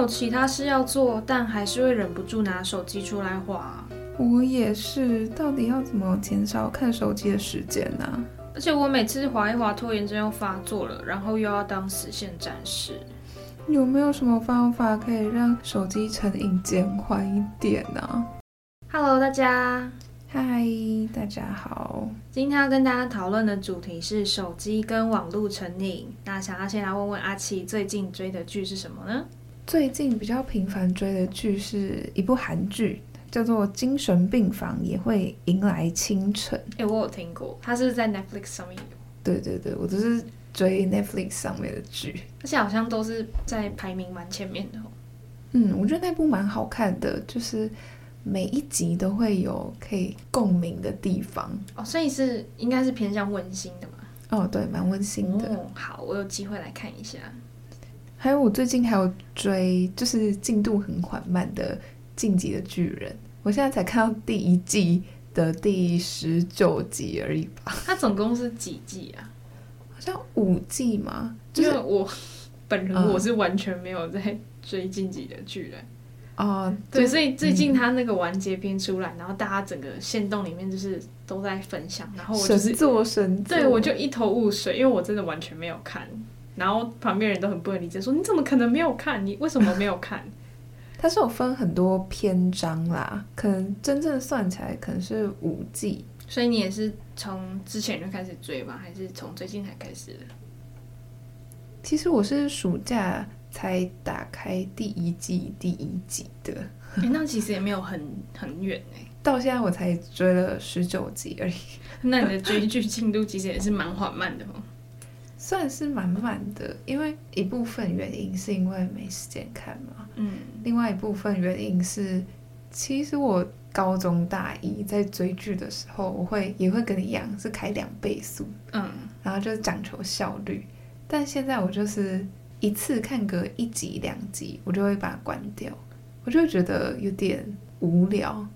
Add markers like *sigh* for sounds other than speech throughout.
有其他事要做，但还是会忍不住拿手机出来滑。我也是，到底要怎么减少看手机的时间呢、啊？而且我每次滑一滑，拖延症又发作了，然后又要当死线战士。有没有什么方法可以让手机成瘾减缓一点呢、啊？Hello，大家，嗨，大家好。今天要跟大家讨论的主题是手机跟网络成瘾。那想要先来问问阿奇，最近追的剧是什么呢？最近比较频繁追的剧是一部韩剧，叫做《精神病房也会迎来清晨》。哎、欸，我有听过，它是是在 Netflix 上面有？对对对，我都是追 Netflix 上面的剧，而且好像都是在排名蛮前面的。嗯，我觉得那部蛮好看的，就是每一集都会有可以共鸣的地方。哦，所以是应该是偏向温馨的嘛？哦，对，蛮温馨的。哦，好，我有机会来看一下。还有我最近还有追，就是进度很缓慢的《进击的巨人》，我现在才看到第一季的第十九集而已吧。它总共是几季啊？好像五季嘛。就是我本人我是完全没有在追《进击的巨人》啊、嗯。对，所以最近他那个完结篇出来，然后大家整个线动里面就是都在分享，然后我就是神作神作，对，我就一头雾水，因为我真的完全没有看。然后旁边人都很不能理解，说你怎么可能没有看？你为什么没有看？*laughs* 它是有分很多篇章啦，可能真正算起来可能是五季。所以你也是从之前就开始追吗，还是从最近才开始的？其实我是暑假才打开第一季第一集的。欸，那其实也没有很很远哎，到现在我才追了十九集而已。*laughs* 那你的追剧进度其实也是蛮缓慢的哦。算是满满的，因为一部分原因是因为没时间看嘛，嗯，另外一部分原因是，其实我高中大一在追剧的时候，我会也会跟你一样是开两倍速，嗯，然后就是讲求效率，但现在我就是一次看个一集两集，我就会把它关掉，我就会觉得有点无聊，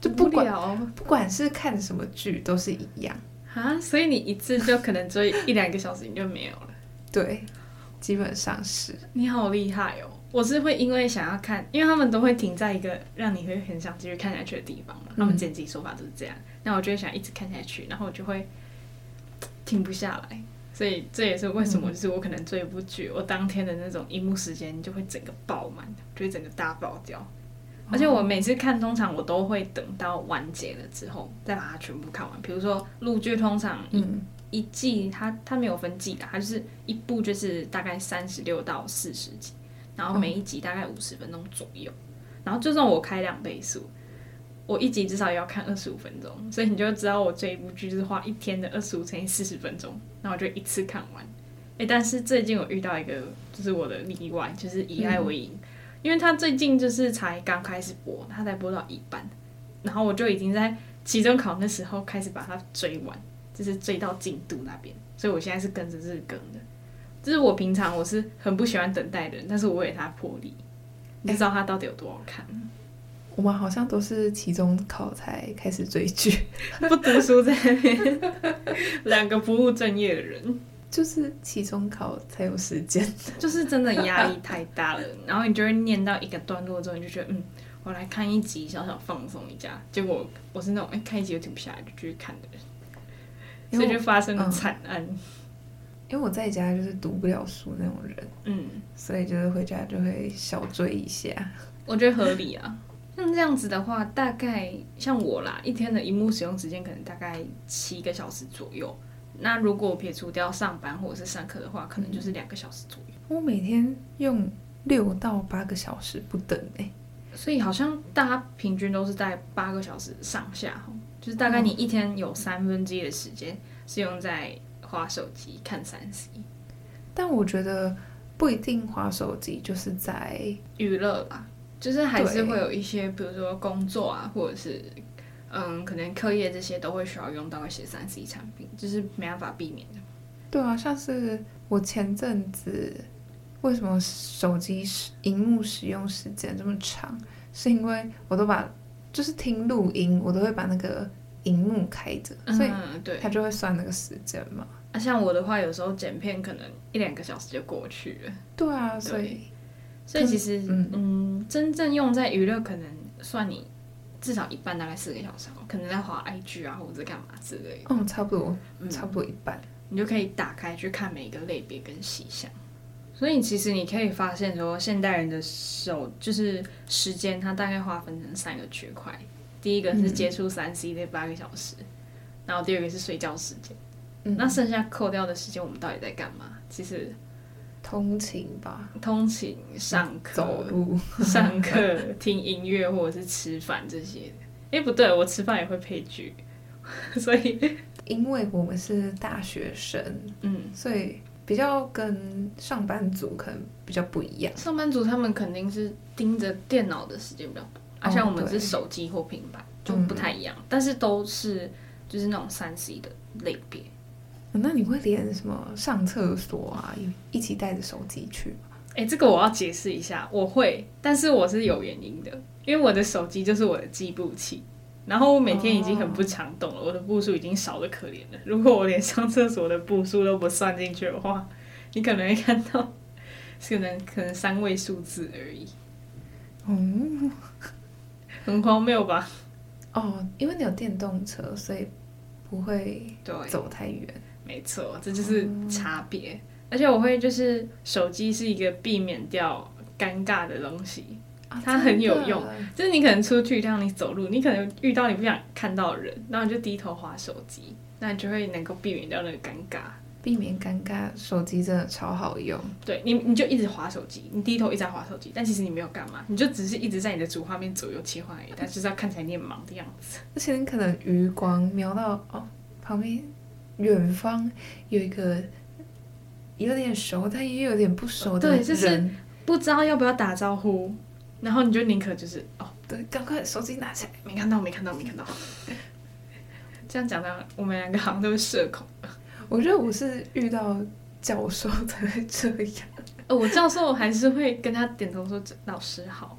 就不管不管是看什么剧都是一样。啊，所以你一次就可能追一两个小时，你就没有了。对，基本上是。你好厉害哦！我是会因为想要看，因为他们都会停在一个让你会很想继续看下去的地方嘛。他们剪辑手法都是这样，那、嗯、我就会想一直看下去，然后我就会停不下来。所以这也是为什么，就是我可能追一部剧，我当天的那种荧幕时间就会整个爆满，就会整个大爆掉。而且我每次看，通常我都会等到完结了之后再把它全部看完。比如说陆剧，通常一、嗯、一季它它没有分季的，它就是一部就是大概三十六到四十集，然后每一集大概五十分钟左右。然后就算我开两倍速，我一集至少也要看二十五分钟，所以你就知道我这一部剧就是花一天的二十五乘以四十分钟，然后我就一次看完。诶，但是最近我遇到一个就是我的例外，就是以爱为营。嗯因为他最近就是才刚开始播，他才播到一半，然后我就已经在期中考那时候开始把它追完，就是追到进度那边，所以我现在是跟着日更的。就是我平常我是很不喜欢等待的人，但是我为他破例，你知道他到底有多好看？我们好像都是期中考才开始追剧，不读书在那边，两个不务正业的人。就是期中考才有时间，*laughs* 就是真的压力太大了，然后你就会念到一个段落之后，你就觉得嗯，我来看一集，小小放松一下。结果我是那种哎、欸，看一集就停不下来就继续看的人，所以就发生了惨案、嗯。因为我在家就是读不了书那种人，嗯，所以就是回家就会小追一下。我觉得合理啊，像这样子的话，大概像我啦，一天的荧幕使用时间可能大概七个小时左右。那如果撇除掉上班或者是上课的话，可能就是两个小时左右。我每天用六到八个小时不等哎，所以好像大家平均都是在八个小时上下，就是大概你一天有三分之一的时间是用在滑手机看三 C。但我觉得不一定滑手机就是在娱乐吧，就是还是会有一些，比如说工作啊，或者是嗯，可能课业这些都会需要用到一些三 C 产品，就是没办法避免的。对啊，像是我前阵子为什么手机使荧幕使用时间这么长，是因为我都把就是听录音，我都会把那个荧幕开着，所以对，它就会算那个时间嘛。啊，像我的话，有时候剪片可能一两个小时就过去了。对啊，所以所以其实嗯，嗯，真正用在娱乐，可能算你至少一半，大概四个小时，可能在滑 IG 啊，或者干嘛之类的。哦，差不多，差不多一半。你就可以打开去看每一个类别跟细项，所以其实你可以发现说，现代人的手就是时间，它大概划分成三个区块。第一个是接触三 C 的八个小时，嗯，然后第二个是睡觉时间，嗯，那剩下扣掉的时间，我们到底在干嘛？其实通勤吧，通勤、上课、走路、*laughs* 上课、听音乐或者是吃饭这些的。哎，不对，我吃饭也会配剧，*laughs* 所以。因为我们是大学生，嗯，所以比较跟上班族可能比较不一样。上班族他们肯定是盯着电脑的时间比较多，而、哦、像我们是手机或平板就不太一样，嗯、但是都是就是那种三 C 的类别。那你会连什么上厕所啊，一起带着手机去吗？哎，这个我要解释一下，我会，但是我是有原因的，因为我的手机就是我的计步器。然后我每天已经很不常动了，oh. 我的步数已经少的可怜了。如果我连上厕所的步数都不算进去的话，你可能会看到，可能可能三位数字而已。嗯、oh.，很荒谬吧？哦、oh,，因为你有电动车，所以不会走太远。没错，这就是差别。Oh. 而且我会就是手机是一个避免掉尴尬的东西。它很有用，啊，就是你可能出去，让你走路，你可能遇到你不想看到的人，然后你就低头划手机，那你就会能够避免掉那个尴尬。避免尴尬，手机真的超好用。对你，你就一直划手机，你低头一直在划手机，但其实你没有干嘛，你就只是一直在你的主画面左右切换而已，但就是要看起来你很忙的样子。而且你可能余光瞄到哦，旁边远方有一个有点熟，但也有点不熟的人，对，就是不知道要不要打招呼。然后你就宁可就是哦，对，赶快手机拿起来，没看到，没看到，没看到。*laughs* 这样讲的，我们两个好像都是社恐。我觉得我是遇到教授才会这样。哦，我教授还是会跟他点头说老师好。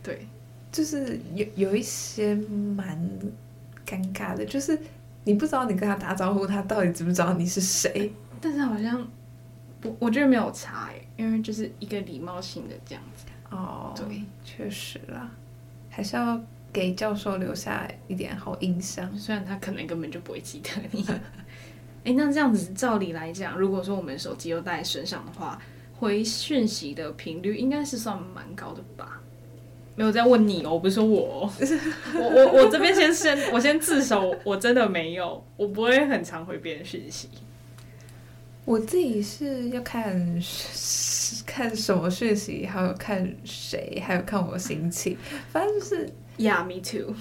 对，就是有有一些蛮尴尬的，就是你不知道你跟他打招呼，他到底知不知道你是谁。*laughs* 但是好像我我觉得没有差哎，因为就是一个礼貌性的这样子。哦，对，确实啦，还是要给教授留下一点好印象，虽然他可能根本就不会记得你。*laughs* 哎，那这样子照理来讲，如果说我们手机又带在身上的话，回讯息的频率应该是算蛮高的吧？没有在问你哦，我不是说 *laughs* 我，我我我这边先先我先自首，我真的没有，我不会很常回别人讯息。我自己是要看看什么讯息，还有看谁，还有看我心情，反正就是，Yeah，me too。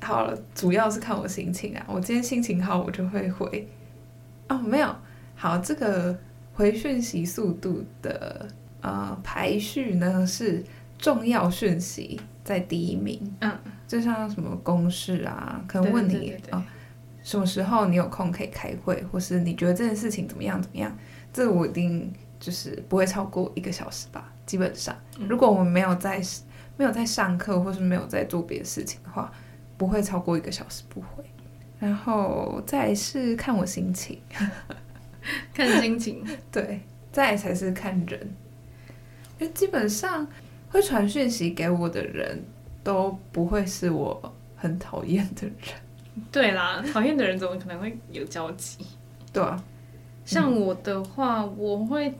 好了，主要是看我心情啊。我今天心情好，我就会回。哦，没有，好，这个回讯息速度的呃排序呢是重要讯息在第一名。嗯，就像什么公事啊，可能问你啊。什么时候你有空可以开会，或是你觉得这件事情怎么样怎么样？这我一定就是不会超过一个小时吧。基本上，如果我们没有在没有在上课，或是没有在做别的事情的话，不会超过一个小时，不会。然后再是看我心情，*laughs* 看心情，*laughs* 对，再才是看人。因为基本上会传讯息给我的人都不会是我很讨厌的人。*laughs* 对啦，讨厌的人怎么可能会有交集？对啊，像我的话，我会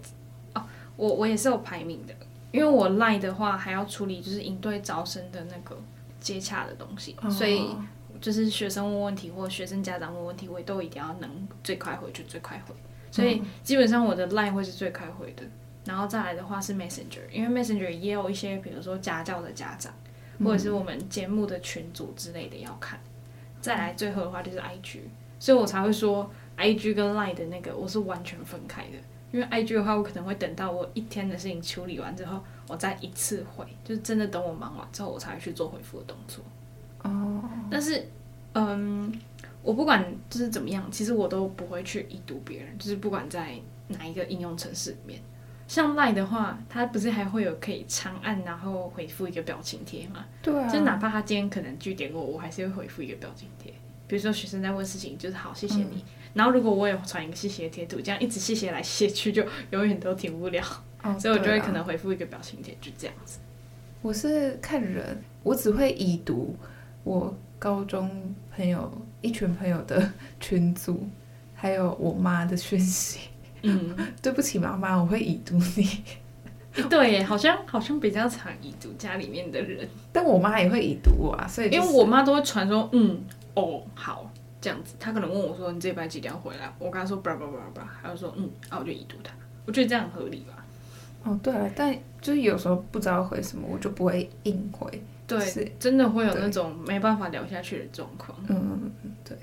哦，我我也是有排名的，因为我赖的话还要处理就是应对招生的那个接洽的东西，哦，所以就是学生问问题或学生家长问问题，我也都一定要能最快回就最快回，所以基本上我的赖会是最快回的，然后再来的话是 Messenger，因为 Messenger 也有一些比如说家教的家长或者是我们节目的群组之类的要看。再来最后的话就是 IG，所以我才会说 IG 跟 Line 的那个我是完全分开的，因为 IG 的话我可能会等到我一天的事情处理完之后，我再一次回，就是真的等我忙完之后，我才会去做回复的动作。哦，但是，嗯，我不管就是怎么样，其实我都不会去已读别人，就是不管在哪一个应用程式里面。像 Line 的话，它不是还会有可以长按然后回复一个表情贴吗？对啊，就哪怕他今天可能拒点我，我还是会回复一个表情贴。比如说学生在问事情，就是好，谢谢你。嗯、然后如果我有传一个谢谢贴图，这样一直谢谢来谢去，就永远都停不了。哦、所以我就会可能回复一个表情贴，就这样子。我是看人，我只会已读我高中朋友一群朋友的 *laughs* 群组，还有我妈的讯息。嗯，*laughs* 对不起，妈妈，我会已读你。*laughs* 对，好像好像比较常已读家里面的人，但我妈也会已读我啊，所以、就是、因为我妈都会传说，嗯，哦，好，这样子。她可能问我说，你这礼拜几点要回来？我跟她说，叭叭叭叭，她就说，嗯，啊，我就已读她。我觉得这样合理吧。哦，对啊，但就是有时候不知道回什么，我就不会硬回。对，是真的会有那种没办法聊下去的状况。嗯，对。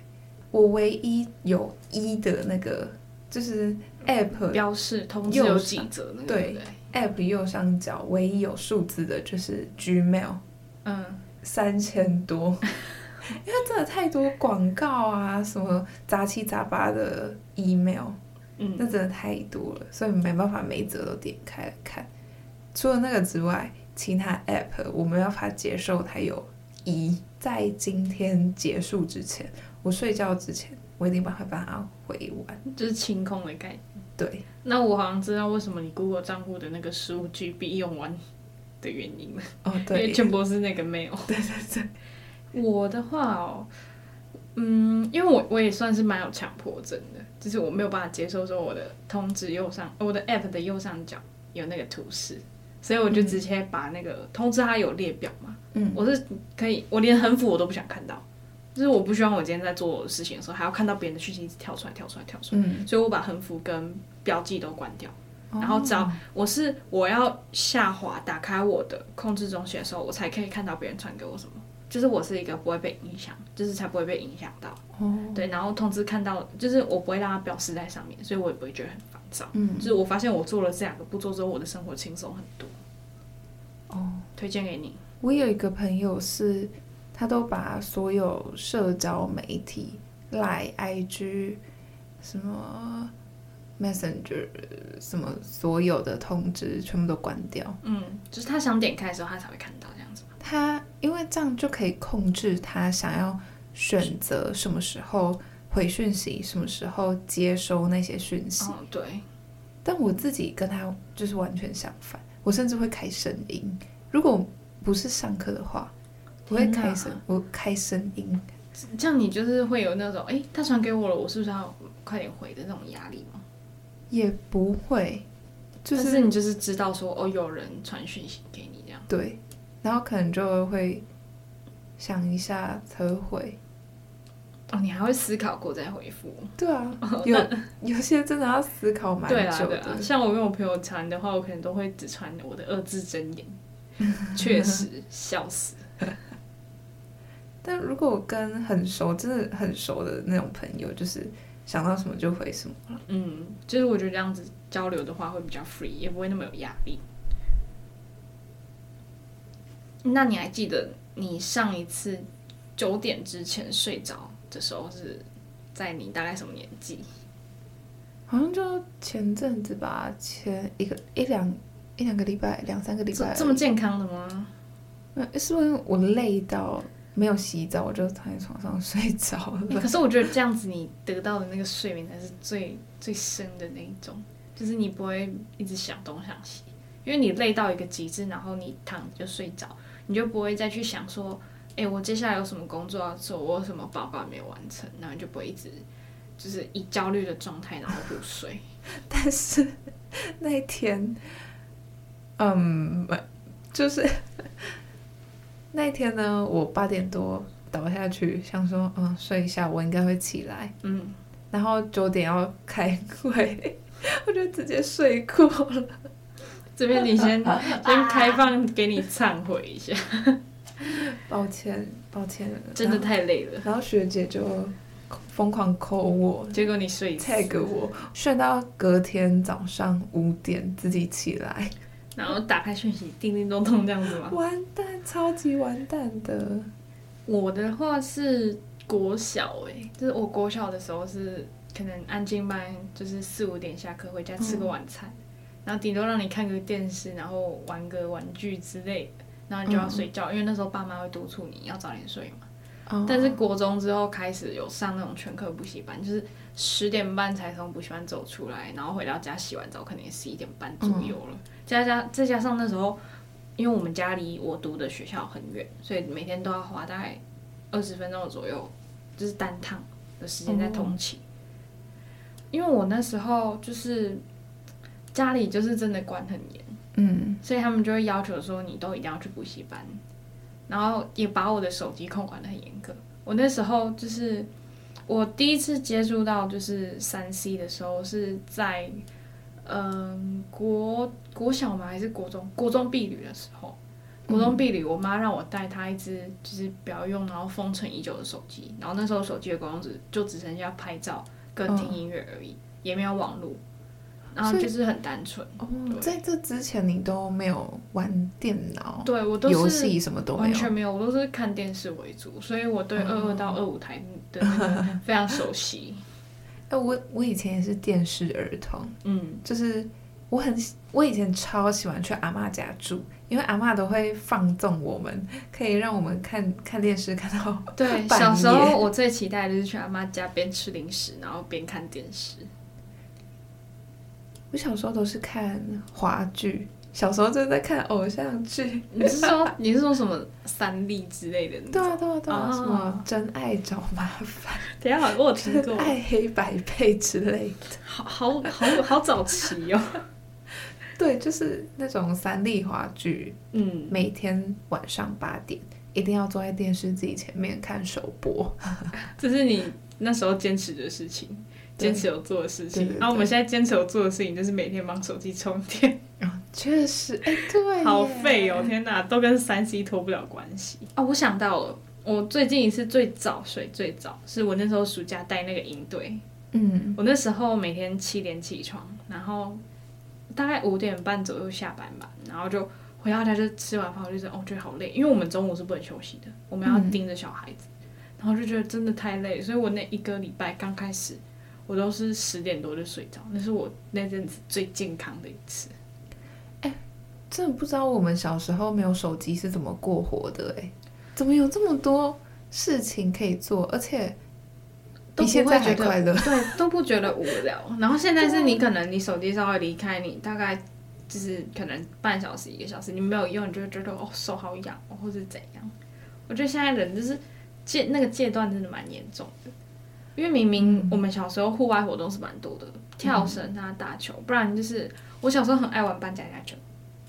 我唯一有一的那个。就是 App 标示通知有几则，对，App 右上角唯一有数字的就是 Gmail，嗯，三千多，*laughs* 因为真的太多广告啊，什么杂七杂八的 email，嗯，那真的太多了，所以没办法每一则都点开来看。除了那个之外，其他 App 我没办法接受它有一，在今天结束之前，我睡觉之前。我一定把它把它回完，就是清空的概念。对，那我好像知道为什么你 Google 账户的那个十五 GB 用完的原因了。哦，对，因为全部是那个 mail。*laughs* 对对对。我的话哦，嗯，因为我我也算是蛮有强迫症的，就是我没有办法接受说我的通知右上，我的 app 的右上角有那个图示，所以我就直接把那个通知它有列表嘛。嗯。我是可以，我连横幅我都不想看到。就是我不希望我今天在做事情的时候，还要看到别人的讯息一直跳出来、跳出来、跳出来，嗯、所以我把横幅跟标记都关掉。哦、然后只要我是我要下滑打开我的控制中心的时候，我才可以看到别人传给我什么。就是我是一个不会被影响，就是才不会被影响到。哦、对，然后通知看到，就是我不会让它表示在上面，所以我也不会觉得很烦躁。嗯，就是我发现我做了这两个步骤之后，我的生活轻松很多。哦，推荐给你。我有一个朋友是。他都把所有社交媒体，Line、IG，什么 Messenger，什么所有的通知全部都关掉。嗯，就是他想点开的时候，他才会看到这样子。他因为这样就可以控制他想要选择什么时候回讯息，什么时候接收那些讯息。哦，对。但我自己跟他就是完全相反，我甚至会开声音。如果不是上课的话。我会开声，我开声音，这样你就是会有那种，哎，他传给我了，我是不是要快点回的那种压力吗？也不会，就是，是你就是知道说，哦，有人传讯息给你这样。对，然后可能就会想一下才会回。哦，你还会思考过再回复？对啊，有有些真的要思考蛮久的。对啊，像我跟我朋友传的话，我可能都会只传我的二字真言，确实笑死。但如果跟很熟、真的很熟的那种朋友，就是想到什么就回什么了。嗯，就是我觉得这样子交流的话会比较 free，也不会那么有压力。那你还记得你上一次九点之前睡着的时候是在你大概什么年纪？好像就前阵子吧，前一个一两一两个礼拜，两三个礼拜。这么健康的吗？嗯，是不是我累到。没有洗澡，我就躺在床上睡着了。可是我觉得这样子，你得到的那个睡眠才是最最深的那一种，就是你不会一直想东想西，因为你累到一个极致，然后你躺着就睡着，你就不会再去想说，哎，我接下来有什么工作要做，我有什么报告没有完成，然后你就不会一直就是以焦虑的状态然后入睡。但是那一天，嗯，就是。那一天呢，我八点多倒下去，想说，嗯，睡一下，我应该会起来。嗯，然后九点要开会，*laughs* 我就直接睡过了。这边你先 *laughs* 先开放给你忏悔一下，抱歉，抱歉，真的太累了。然后学姐就疯狂 call 我，结果你睡 tag 我，睡到隔天早上五点自己起来。然后打开讯息，叮叮咚咚这样子吗？完蛋，超级完蛋的。我的话是国小诶、欸，就是我国小的时候是可能安静班，就是四五点下课回家吃个晚餐，嗯、然后顶多让你看个电视，然后玩个玩具之类的，然后你就要睡觉，嗯、因为那时候爸妈会督促你要早点睡嘛。哦、但是国中之后开始有上那种全科补习班，就是十点半才从补习班走出来，然后回到家洗完澡，可能也十一点半左右了。嗯、加加再加上那时候，因为我们家离我读的学校很远，所以每天都要花大概二十分钟左右，就是单趟的时间在通勤。嗯、因为我那时候就是家里就是真的管很严，嗯，所以他们就会要求说你都一定要去补习班。然后也把我的手机控管的很严格。我那时候就是我第一次接触到就是三 C 的时候，是在嗯国国小吗？还是国中？国中毕旅的时候，国中毕旅，我妈让我带她一只就是不要用，然后封存已久的手机。然后那时候手机的功能只就只剩下拍照跟听音乐而已，也没有网络。然后就是很单纯哦，在这之前你都没有玩电脑，对我都是游戏什么都完全没有，我都是看电视为主，所以我对二二到二五台的 *laughs* 非常熟悉。哎，我我以前也是电视儿童，嗯，就是我很我以前超喜欢去阿妈家住，因为阿妈都会放纵我们，可以让我们看看电视看到。对，*laughs* 小时候我最期待的就是去阿妈家边吃零食，然后边看电视。我小时候都是看华剧，小时候就在看偶像剧。你是说你是说什么三立之类的？对啊对啊对啊，什么真爱找麻烦？*laughs* 等下我有听过爱黑白配之类的，好好好好早期哦。*laughs* 对，就是那种三立华剧，嗯，每天晚上八点一定要坐在电视机前面看首播，*laughs* 这是你那时候坚持的事情。坚持有做的事情，然后我们现在坚持有做的事情就是每天帮手机充电。啊，确实，哎，对，好废哦！天哪，都跟三 C 脱不了关系哦！我想到了，我最近一次最早睡最早，是我那时候暑假带那个营队。嗯，我那时候每天七点起床，然后大概五点半左右下班吧，然后就回到家就吃完饭，我就觉得哦，觉得好累，因为我们中午是不能休息的，我们要盯着小孩子，然后就觉得真的太累，所以我那一个礼拜刚开始。我都是十点多就睡着，那是我那阵子最健康的一次。哎、欸，真的不知道我们小时候没有手机是怎么过活的哎、欸？怎么有这么多事情可以做，而且比现在还快乐？对，都不觉得无聊。*laughs* 然后现在是你可能你手机稍微离开你，大概就是可能半小时一个小时，你没有用，你就会觉得哦手好痒，或是怎样。我觉得现在人就是戒那个戒断真的蛮严重的。因为明明我们小时候户外活动是蛮多的，嗯、跳绳啊、打球，不然就是我小时候很爱玩扮家家酒。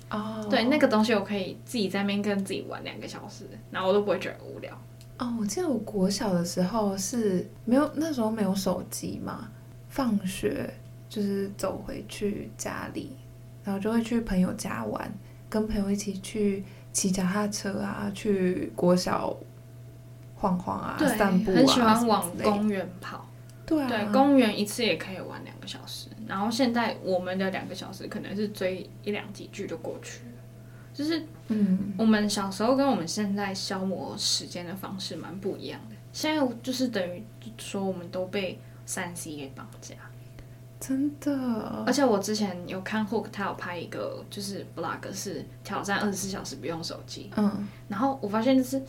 哦，对，那个东西我可以自己在那边跟自己玩两个小时，然后我都不会觉得无聊。哦，我记得我国小的时候是没有，那时候没有手机嘛，放学就是走回去家里，然后就会去朋友家玩，跟朋友一起去骑脚踏车啊，去国小。晃晃啊，对散步啊，很喜欢往公园跑。对啊，对，公园一次也可以玩两个小时。然后现在我们的两个小时可能是追一两集剧就过去了。就是，嗯，我们小时候跟我们现在消磨时间的方式蛮不一样的。现在就是等于说我们都被三 C 给绑架，真的。而且我之前有看 Hook，他有拍一个就是 Vlog，是挑战二十四小时不用手机。嗯，然后我发现就是。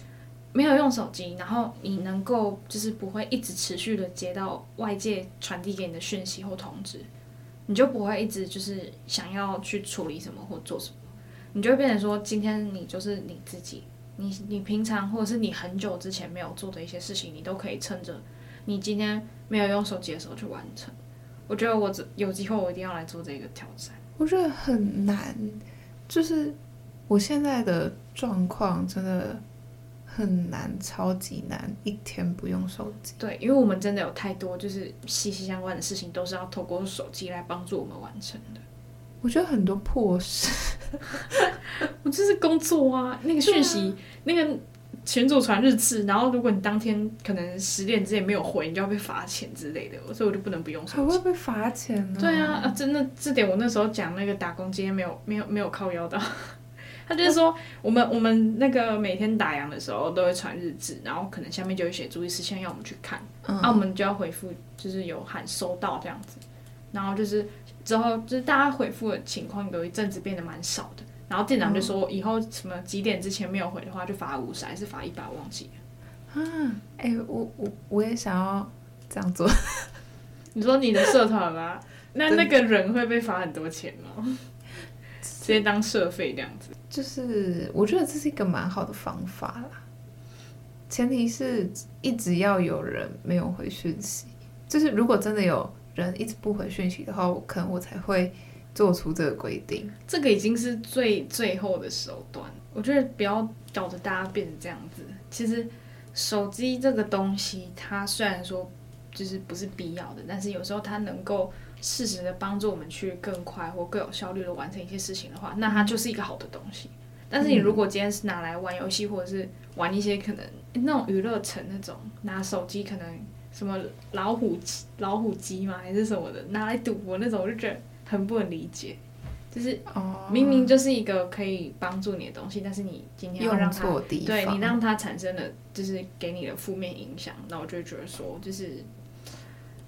没有用手机，然后你能够就是不会一直持续的接到外界传递给你的讯息或通知，你就不会一直就是想要去处理什么或做什么，你就会变成说今天你就是你自己，你你平常或者是你很久之前没有做的一些事情，你都可以趁着你今天没有用手机的时候去完成。我觉得我有机会我一定要来做这个挑战。我觉得很难，就是我现在的状况真的。很难，超级难，一天不用手机。对，因为我们真的有太多就是息息相关的事情，都是要透过手机来帮助我们完成的。我觉得很多破事，*laughs* 我就是工作啊，那个讯息，啊、那个群组传日志，然后如果你当天可能十点之前没有回，你就要被罚钱之类的，所以我就不能不用手机。还会被罚钱呢？对啊，啊，真的这点我那时候讲那个打工经验没有没有没有靠腰到。他就是说，我们我们那个每天打烊的时候都会传日志，然后可能下面就会写注意事项要我们去看，嗯、啊，我们就要回复，就是有喊收到这样子，然后就是之后就是大家回复的情况有一阵子变得蛮少的，然后店长就说以后什么几点之前没有回的话就罚五十还是罚一百，我忘记了。啊，哎、欸，我我我也想要这样做。*laughs* 你说你的社团吗？那那个人会被罚很多钱吗？*laughs* 直接当社费这样子，就是我觉得这是一个蛮好的方法啦。前提是一直要有人没有回讯息，就是如果真的有人一直不回讯息的话，我可能我才会做出这个规定。这个已经是最最后的手段，我觉得不要搞得大家变成这样子。其实手机这个东西，它虽然说就是不是必要的，但是有时候它能够。适时的帮助我们去更快或更有效率的完成一些事情的话，那它就是一个好的东西。但是你如果今天是拿来玩游戏，或者是玩一些可能那种娱乐城那种，拿手机可能什么老虎老虎机嘛，还是什么的，拿来赌博那种，我就觉得很不能理解。就是明明就是一个可以帮助你的东西，但是你今天要让它对你让它产生了就是给你的负面影响，那我就觉得说就是。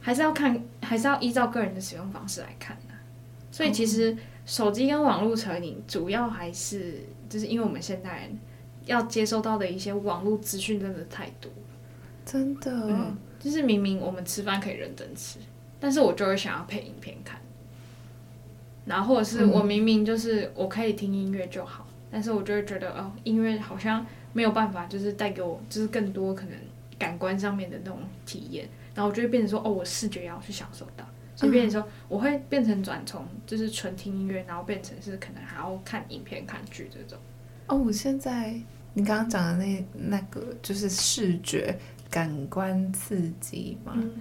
还是要看，还是要依照个人的使用方式来看的。所以其实手机跟网络成瘾，主要还是就是因为我们现代人要接收到的一些网络资讯真的太多，真的，嗯，就是明明我们吃饭可以认真吃，但是我就会想要配影片看。然后或者是我明明就是我可以听音乐就好，但是我就会觉得哦，音乐好像没有办法，就是带给我就是更多可能感官上面的那种体验。然后我就会变成说，哦，我视觉也要去享受到，所以变成说，我会变成转从就是纯听音乐，然后变成是可能还要看影片、看剧这种。哦，我现在你刚刚讲的那那个就是视觉感官刺激嘛，嗯、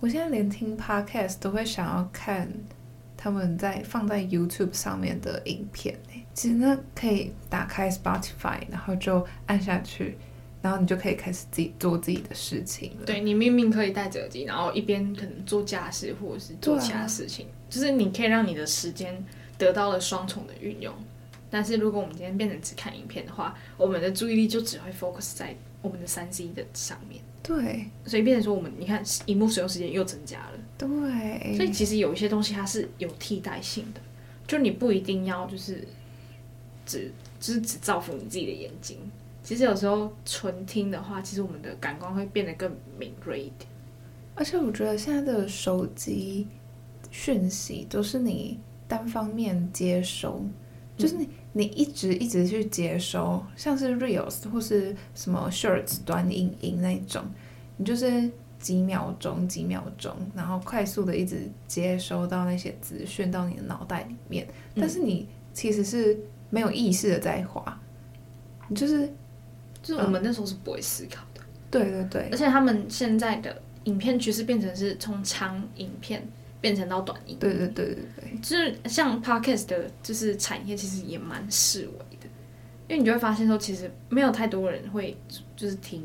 我现在连听 podcast 都会想要看他们在放在 YouTube 上面的影片。其实那，可以打开 Spotify，然后就按下去。然后你就可以开始自己做自己的事情了。对，你明明可以戴着耳机，然后一边可能做家事或者是做其他事情，啊、就是你可以让你的时间得到了双重的运用。但是如果我们今天变成只看影片的话，我们的注意力就只会 focus 在我们的三 C 的上面。对，所以变成说我们你看，荧幕使用时间又增加了。对，所以其实有一些东西它是有替代性的，就你不一定要就是只就是只造福你自己的眼睛。其实有时候纯听的话，其实我们的感官会变得更敏锐一点。而且我觉得现在的手机讯息都是你单方面接收，嗯、就是你你一直一直去接收，像是 Reels 或是什么 Shorts 短影音那种，你就是几秒钟几秒钟，然后快速的一直接收到那些资讯到你的脑袋里面，但是你其实是没有意识的在滑，你就是。就是我们那时候是不会思考的，嗯、对对对，而且他们现在的影片趋势变成是从长影片变成到短影片，对对对对对，就是像 Podcast 的，就是产业其实也蛮式微的，因为你就会发现说，其实没有太多人会就是听，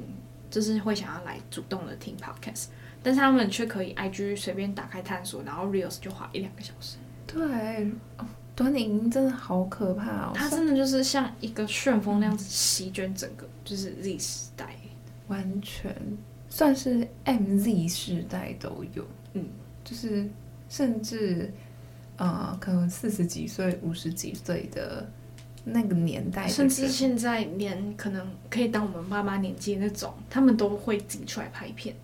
就是会想要来主动的听 Podcast，但是他们却可以 IG 随便打开探索，然后 Reels 就花一两个小时，对。短影音真的好可怕哦！它真的就是像一个旋风那样子席卷整个，就是 Z 时代，完全算是 MZ 时代都有。嗯，就是甚至呃，可能四十几岁、五十几岁的那个年代，甚至现在连可能可以当我们妈妈年纪那种，他们都会自己出来拍片。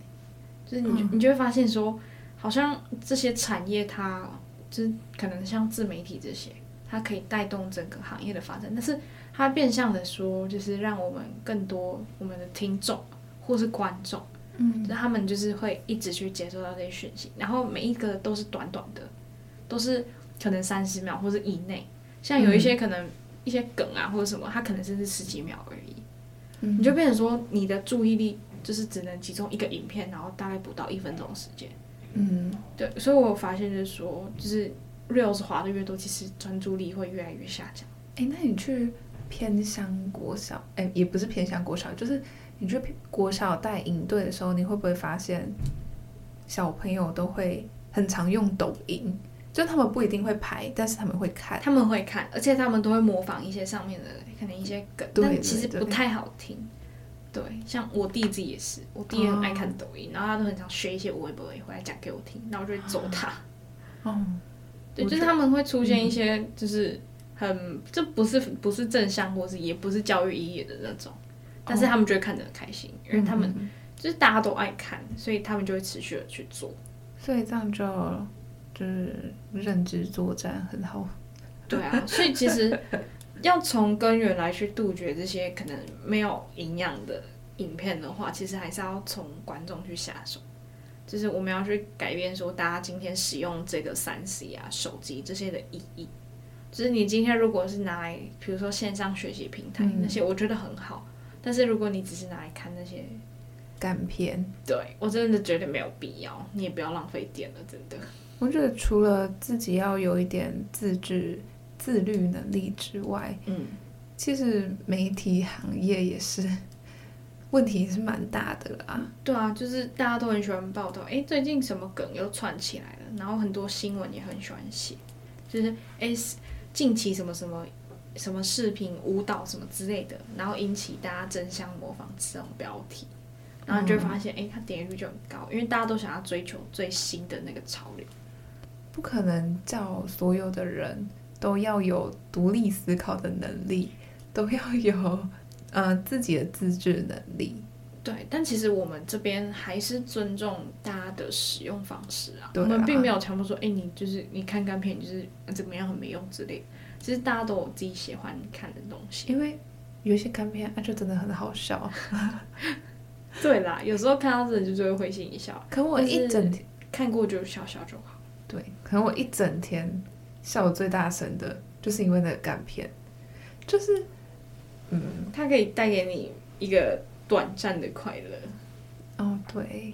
就是你，嗯、你就会发现说，好像这些产业它。就是可能像自媒体这些，它可以带动整个行业的发展，但是它变相的说，就是让我们更多我们的听众或是观众，嗯，就他们就是会一直去接收到这些讯息，然后每一个都是短短的，都是可能三十秒或者以内，像有一些可能一些梗啊或者什么，它可能甚至十几秒而已，嗯，你就变成说你的注意力就是只能集中一个影片，然后大概不到一分钟的时间。嗯，对，所以我发现就是说，就是 reels 滑的越多，其实专注力会越来越下降。哎，那你去偏乡国小，哎，也不是偏乡国小，就是你去国小带营队的时候，你会不会发现小朋友都会很常用抖音？就他们不一定会拍，但是他们会看，他们会看，而且他们都会模仿一些上面的可能一些梗，对但其实不太好听。对，像我弟自己也是，我弟也很爱看抖音，哦、然后他都很想学一些微博回来讲给我听，然后我就会揍他。哦，对，就是他们会出现一些就是很，这、嗯、不是不是正向，或是也不是教育意义的那种，但是他们就会看得很开心，哦、因为他们就是大家都爱看，所以他们就会持续的去做，所以这样就。就是认知作战很好，对啊，所以其实要从根源来去杜绝这些可能没有营养的影片的话，其实还是要从观众去下手。就是我们要去改变说，大家今天使用这个三 C 啊、手机这些的意义。就是你今天如果是拿来，比如说线上学习平台、嗯、那些，我觉得很好。但是如果你只是拿来看那些干片，对，我真的觉得没有必要，你也不要浪费电了，真的。我觉得除了自己要有一点自制、自律能力之外，嗯，其实媒体行业也是问题也是蛮大的啦。对啊，就是大家都很喜欢报道，哎，最近什么梗又串起来了，然后很多新闻也很喜欢写，就是哎，近期什么什么什么视频、舞蹈什么之类的，然后引起大家争相模仿这种标题，然后你就会发现，哎、嗯，它点击率就很高，因为大家都想要追求最新的那个潮流。不可能叫所有的人都要有独立思考的能力，*laughs* 都要有 *laughs* 呃自己的自制能力。对，但其实我们这边还是尊重大家的使用方式啊。我们并没有强迫说，哎，你就是你看干片就是怎么样很没用之类。其实大家都有自己喜欢看的东西，因为有一些干片啊就真的很好笑。对啦，有时候看到这里就会会心一笑。可我一整天看过就笑笑就好。对，可能我一整天笑最大声的，就是因为那个干片，就是，嗯，它可以带给你一个短暂的快乐。哦，对。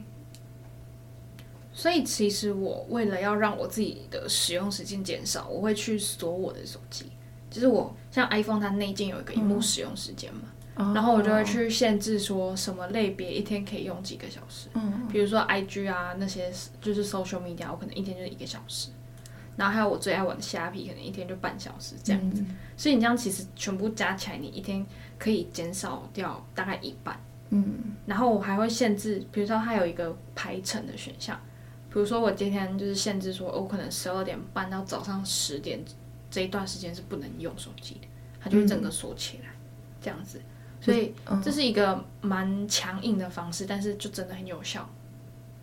所以其实我为了要让我自己的使用时间减少，我会去锁我的手机。就是我像 iPhone，它内建有一个荧幕使用时间嘛。嗯然后我就会去限制说什么类别一天可以用几个小时，嗯，比如说 IG 啊那些就是 social media，我可能一天就是一个小时，然后还有我最爱玩的虾皮，可能一天就半小时这样子，嗯，所以你这样其实全部加起来，你一天可以减少掉大概一半，嗯，然后我还会限制，比如说它有一个排程的选项，比如说我今天就是限制说，我可能十二点半到早上十点这一段时间是不能用手机的，它就会整个锁起来，这样子。所以这是一个蛮强硬的方式，但是就真的很有效。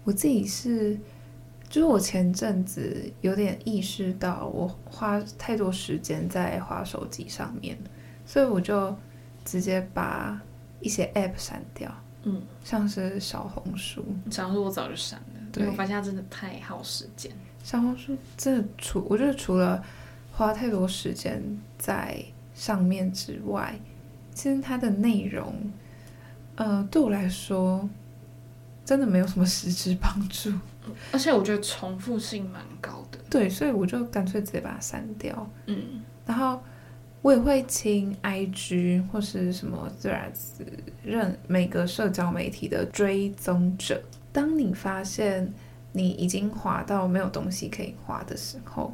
我自己是，就是我前阵子有点意识到我花太多时间在花手机上面，所以我就直接把一些 App 删掉。嗯，像是小红书，小红书我早就删了，对，我发现它真的太耗时间。小红书真的除，我觉得除了花太多时间在上面之外。其实它的内容，呃，对我来说，真的没有什么实质帮助，而且我觉得重复性蛮高的。对，所以我就干脆直接把它删掉。嗯，然后我也会清 IG 或是什么 Threads，任每个社交媒体的追踪者。当你发现你已经滑到没有东西可以滑的时候，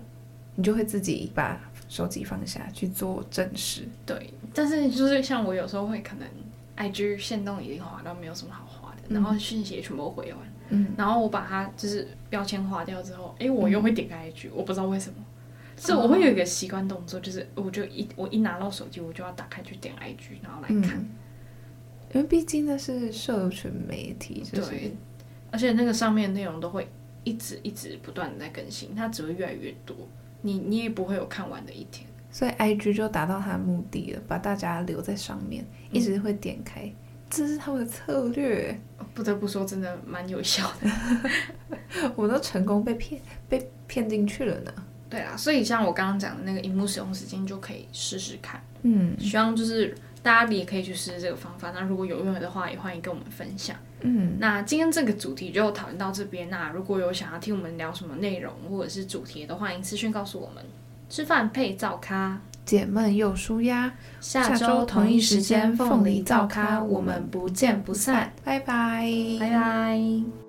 你就会自己把。手机放下去做正事，对。但是就是像我有时候会可能，IG 限动已经滑到没有什么好然后讯息也全部回完，嗯，然后我把它就是标签划掉之后，哎，我又会点开 IG，、嗯、我不知道为什么，是我会有一个习惯动作，就是我就一我一拿到手机，我就要打开去点 IG，然后来看，嗯、因为毕竟那是社群媒体，就是、对，而且那个上面的内容都会一直一直不断的在更新，它只会越来越多。你你也不会有看完的一天，所以 IG 就达到它的目的了，把大家留在上面，嗯、一直会点开，这是他们的策略。不得不说，真的蛮有效的，*laughs* 我都成功被骗被骗进去了呢。对啊，所以像我刚刚讲的那个荧幕使用时间，就可以试试看。嗯，希望就是大家也可以去试试这个方法。那如果有用的话，也欢迎跟我们分享。嗯，那今天这个主题就讨论到这边。那如果有想要听我们聊什么内容或者是主题，都欢迎私讯告诉我们。吃饭配照咖，解闷又舒压。下周同一时间，凤梨灶咖，我们不见不散。拜拜，拜拜。